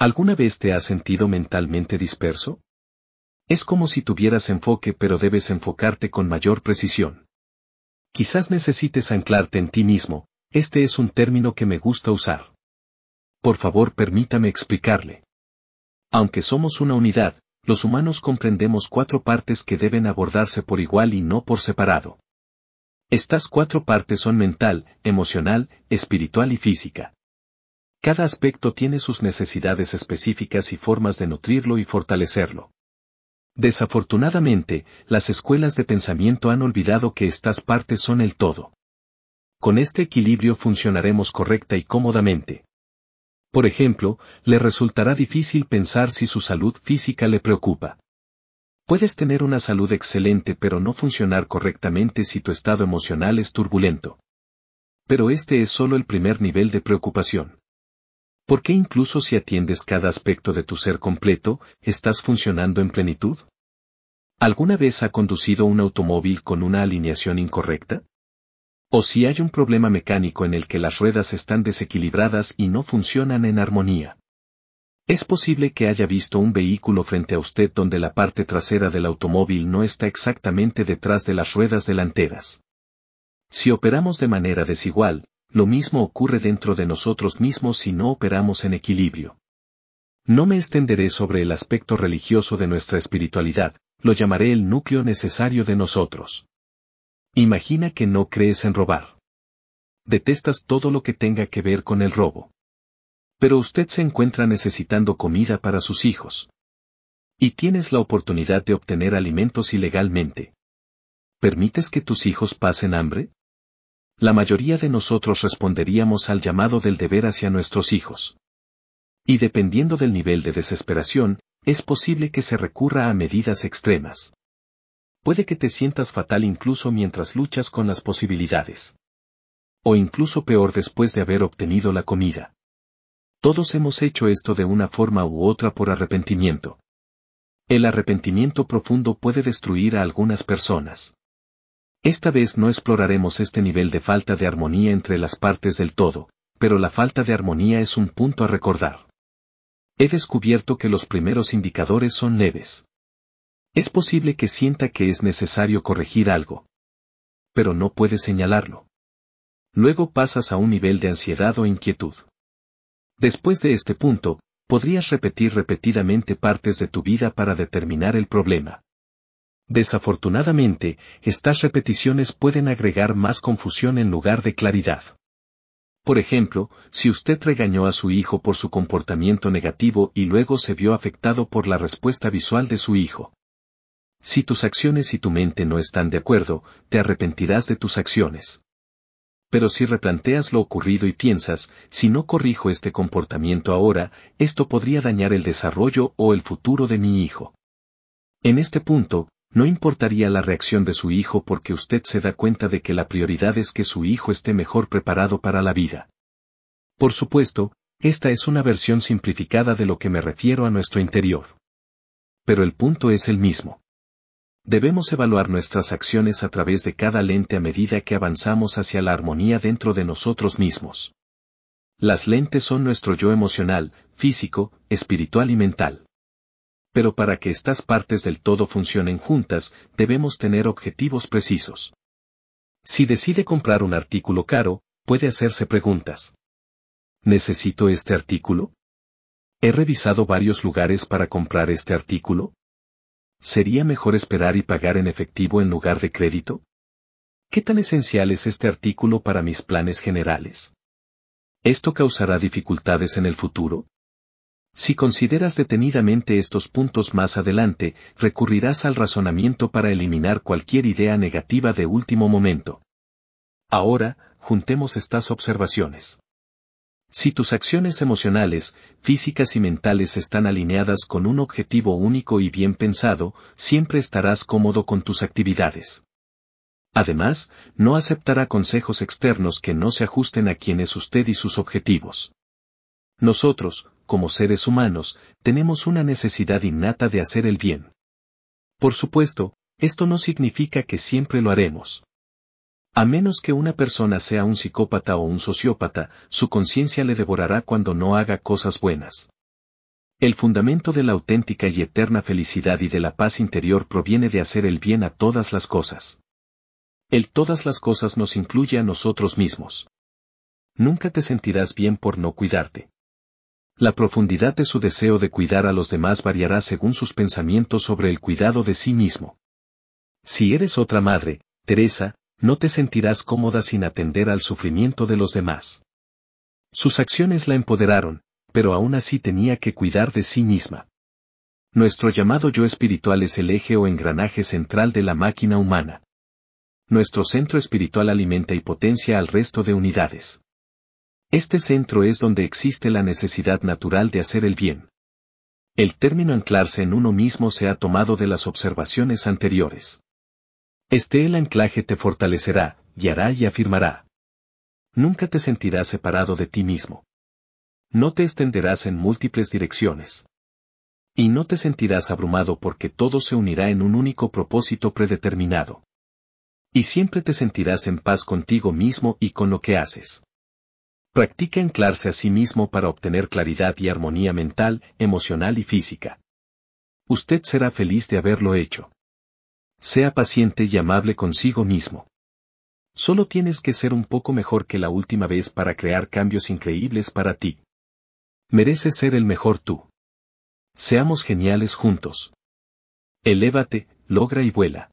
¿Alguna vez te has sentido mentalmente disperso? Es como si tuvieras enfoque pero debes enfocarte con mayor precisión. Quizás necesites anclarte en ti mismo, este es un término que me gusta usar. Por favor permítame explicarle. Aunque somos una unidad, los humanos comprendemos cuatro partes que deben abordarse por igual y no por separado. Estas cuatro partes son mental, emocional, espiritual y física. Cada aspecto tiene sus necesidades específicas y formas de nutrirlo y fortalecerlo. Desafortunadamente, las escuelas de pensamiento han olvidado que estas partes son el todo. Con este equilibrio funcionaremos correcta y cómodamente. Por ejemplo, le resultará difícil pensar si su salud física le preocupa. Puedes tener una salud excelente pero no funcionar correctamente si tu estado emocional es turbulento. Pero este es solo el primer nivel de preocupación. ¿Por qué incluso si atiendes cada aspecto de tu ser completo, estás funcionando en plenitud? ¿Alguna vez ha conducido un automóvil con una alineación incorrecta? ¿O si hay un problema mecánico en el que las ruedas están desequilibradas y no funcionan en armonía? Es posible que haya visto un vehículo frente a usted donde la parte trasera del automóvil no está exactamente detrás de las ruedas delanteras. Si operamos de manera desigual, lo mismo ocurre dentro de nosotros mismos si no operamos en equilibrio. No me extenderé sobre el aspecto religioso de nuestra espiritualidad, lo llamaré el núcleo necesario de nosotros. Imagina que no crees en robar. Detestas todo lo que tenga que ver con el robo. Pero usted se encuentra necesitando comida para sus hijos. Y tienes la oportunidad de obtener alimentos ilegalmente. ¿Permites que tus hijos pasen hambre? La mayoría de nosotros responderíamos al llamado del deber hacia nuestros hijos. Y dependiendo del nivel de desesperación, es posible que se recurra a medidas extremas. Puede que te sientas fatal incluso mientras luchas con las posibilidades. O incluso peor después de haber obtenido la comida. Todos hemos hecho esto de una forma u otra por arrepentimiento. El arrepentimiento profundo puede destruir a algunas personas. Esta vez no exploraremos este nivel de falta de armonía entre las partes del todo, pero la falta de armonía es un punto a recordar. He descubierto que los primeros indicadores son leves. Es posible que sienta que es necesario corregir algo. Pero no puede señalarlo. Luego pasas a un nivel de ansiedad o inquietud. Después de este punto, podrías repetir repetidamente partes de tu vida para determinar el problema. Desafortunadamente, estas repeticiones pueden agregar más confusión en lugar de claridad. Por ejemplo, si usted regañó a su hijo por su comportamiento negativo y luego se vio afectado por la respuesta visual de su hijo. Si tus acciones y tu mente no están de acuerdo, te arrepentirás de tus acciones. Pero si replanteas lo ocurrido y piensas, si no corrijo este comportamiento ahora, esto podría dañar el desarrollo o el futuro de mi hijo. En este punto, no importaría la reacción de su hijo porque usted se da cuenta de que la prioridad es que su hijo esté mejor preparado para la vida. Por supuesto, esta es una versión simplificada de lo que me refiero a nuestro interior. Pero el punto es el mismo. Debemos evaluar nuestras acciones a través de cada lente a medida que avanzamos hacia la armonía dentro de nosotros mismos. Las lentes son nuestro yo emocional, físico, espiritual y mental pero para que estas partes del todo funcionen juntas, debemos tener objetivos precisos. Si decide comprar un artículo caro, puede hacerse preguntas. ¿Necesito este artículo? ¿He revisado varios lugares para comprar este artículo? ¿Sería mejor esperar y pagar en efectivo en lugar de crédito? ¿Qué tan esencial es este artículo para mis planes generales? ¿Esto causará dificultades en el futuro? Si consideras detenidamente estos puntos más adelante, recurrirás al razonamiento para eliminar cualquier idea negativa de último momento. Ahora, juntemos estas observaciones. Si tus acciones emocionales, físicas y mentales están alineadas con un objetivo único y bien pensado, siempre estarás cómodo con tus actividades. Además, no aceptará consejos externos que no se ajusten a quien es usted y sus objetivos. Nosotros, como seres humanos, tenemos una necesidad innata de hacer el bien. Por supuesto, esto no significa que siempre lo haremos. A menos que una persona sea un psicópata o un sociópata, su conciencia le devorará cuando no haga cosas buenas. El fundamento de la auténtica y eterna felicidad y de la paz interior proviene de hacer el bien a todas las cosas. El todas las cosas nos incluye a nosotros mismos. Nunca te sentirás bien por no cuidarte. La profundidad de su deseo de cuidar a los demás variará según sus pensamientos sobre el cuidado de sí mismo. Si eres otra madre, Teresa, no te sentirás cómoda sin atender al sufrimiento de los demás. Sus acciones la empoderaron, pero aún así tenía que cuidar de sí misma. Nuestro llamado yo espiritual es el eje o engranaje central de la máquina humana. Nuestro centro espiritual alimenta y potencia al resto de unidades. Este centro es donde existe la necesidad natural de hacer el bien. El término anclarse en uno mismo se ha tomado de las observaciones anteriores. Este el anclaje te fortalecerá, guiará y afirmará. Nunca te sentirás separado de ti mismo no te extenderás en múltiples direcciones. Y no te sentirás abrumado porque todo se unirá en un único propósito predeterminado. Y siempre te sentirás en paz contigo mismo y con lo que haces. Practica anclarse a sí mismo para obtener claridad y armonía mental, emocional y física. Usted será feliz de haberlo hecho. Sea paciente y amable consigo mismo. Solo tienes que ser un poco mejor que la última vez para crear cambios increíbles para ti. Mereces ser el mejor tú. Seamos geniales juntos. Elévate, logra y vuela.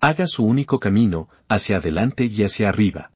Haga su único camino, hacia adelante y hacia arriba.